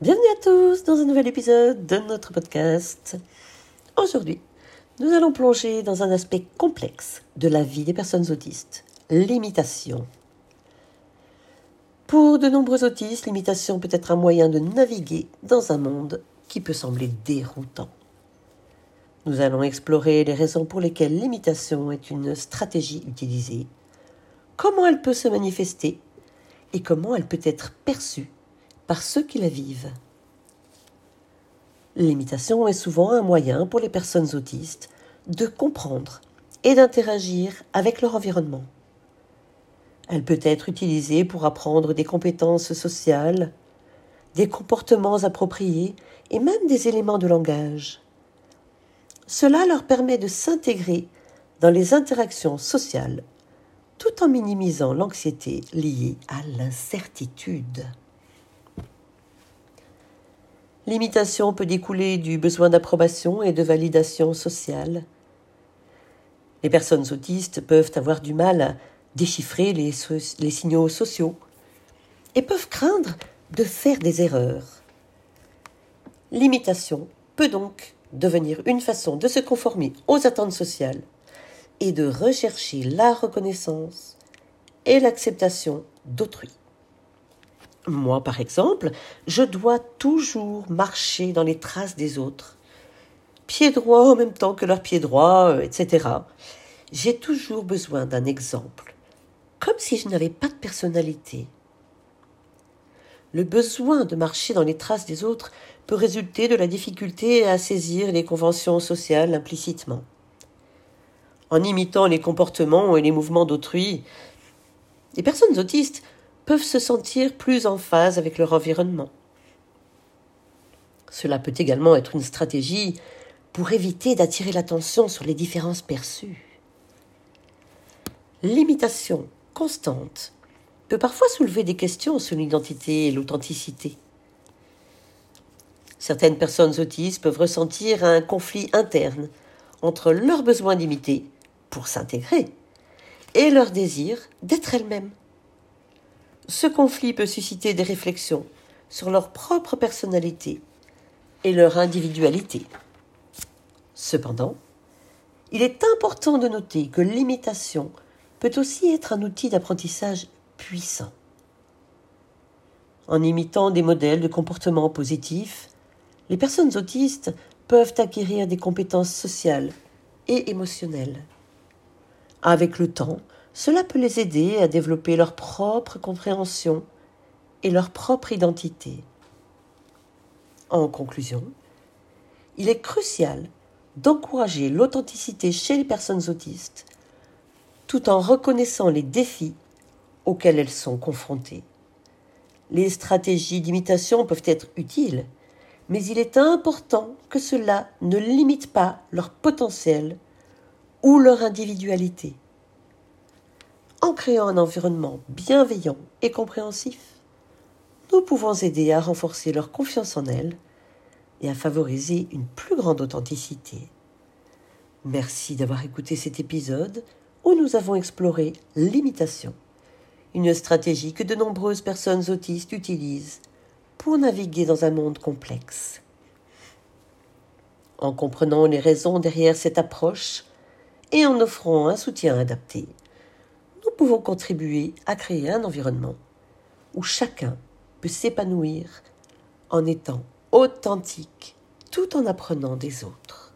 Bienvenue à tous dans un nouvel épisode de notre podcast. Aujourd'hui, nous allons plonger dans un aspect complexe de la vie des personnes autistes, l'imitation. Pour de nombreux autistes, l'imitation peut être un moyen de naviguer dans un monde qui peut sembler déroutant. Nous allons explorer les raisons pour lesquelles l'imitation est une stratégie utilisée, comment elle peut se manifester et comment elle peut être perçue par ceux qui la vivent. L'imitation est souvent un moyen pour les personnes autistes de comprendre et d'interagir avec leur environnement. Elle peut être utilisée pour apprendre des compétences sociales, des comportements appropriés et même des éléments de langage. Cela leur permet de s'intégrer dans les interactions sociales tout en minimisant l'anxiété liée à l'incertitude. L'imitation peut découler du besoin d'approbation et de validation sociale. Les personnes autistes peuvent avoir du mal à déchiffrer les, signaux sociaux et peuvent craindre de faire des erreurs. L'imitation peut donc devenir une façon de se conformer aux attentes sociales et de rechercher la reconnaissance et l'acceptation d'autrui. Moi, par exemple, je dois toujours marcher dans les traces des autres, pieds droits en même temps que leurs pieds droits, euh, etc. J'ai toujours besoin d'un exemple, comme si je n'avais pas de personnalité. Le besoin de marcher dans les traces des autres peut résulter de la difficulté à saisir les conventions sociales implicitement. En imitant les comportements et les mouvements d'autrui, les personnes autistes peuvent se sentir plus en phase avec leur environnement. Cela peut également être une stratégie pour éviter d'attirer l'attention sur les différences perçues. L'imitation constante peut parfois soulever des questions sur l'identité et l'authenticité. Certaines personnes autistes peuvent ressentir un conflit interne entre leur besoin d'imiter pour s'intégrer et leur désir d'être elles-mêmes. Ce conflit peut susciter des réflexions sur leur propre personnalité et leur individualité. Cependant, il est important de noter que l'imitation peut aussi être un outil d'apprentissage puissant. En imitant des modèles de comportement positifs, les personnes autistes peuvent acquérir des compétences sociales et émotionnelles. Avec le temps, cela peut les aider à développer leur propre compréhension et leur propre identité. En conclusion, il est crucial d'encourager l'authenticité chez les personnes autistes tout en reconnaissant les défis auxquels elles sont confrontées. Les stratégies d'imitation peuvent être utiles, mais il est important que cela ne limite pas leur potentiel ou leur individualité en créant un environnement bienveillant et compréhensif, nous pouvons aider à renforcer leur confiance en elles et à favoriser une plus grande authenticité. Merci d'avoir écouté cet épisode où nous avons exploré l'imitation, une stratégie que de nombreuses personnes autistes utilisent pour naviguer dans un monde complexe. En comprenant les raisons derrière cette approche et en offrant un soutien adapté, pouvons contribuer à créer un environnement où chacun peut s'épanouir en étant authentique tout en apprenant des autres.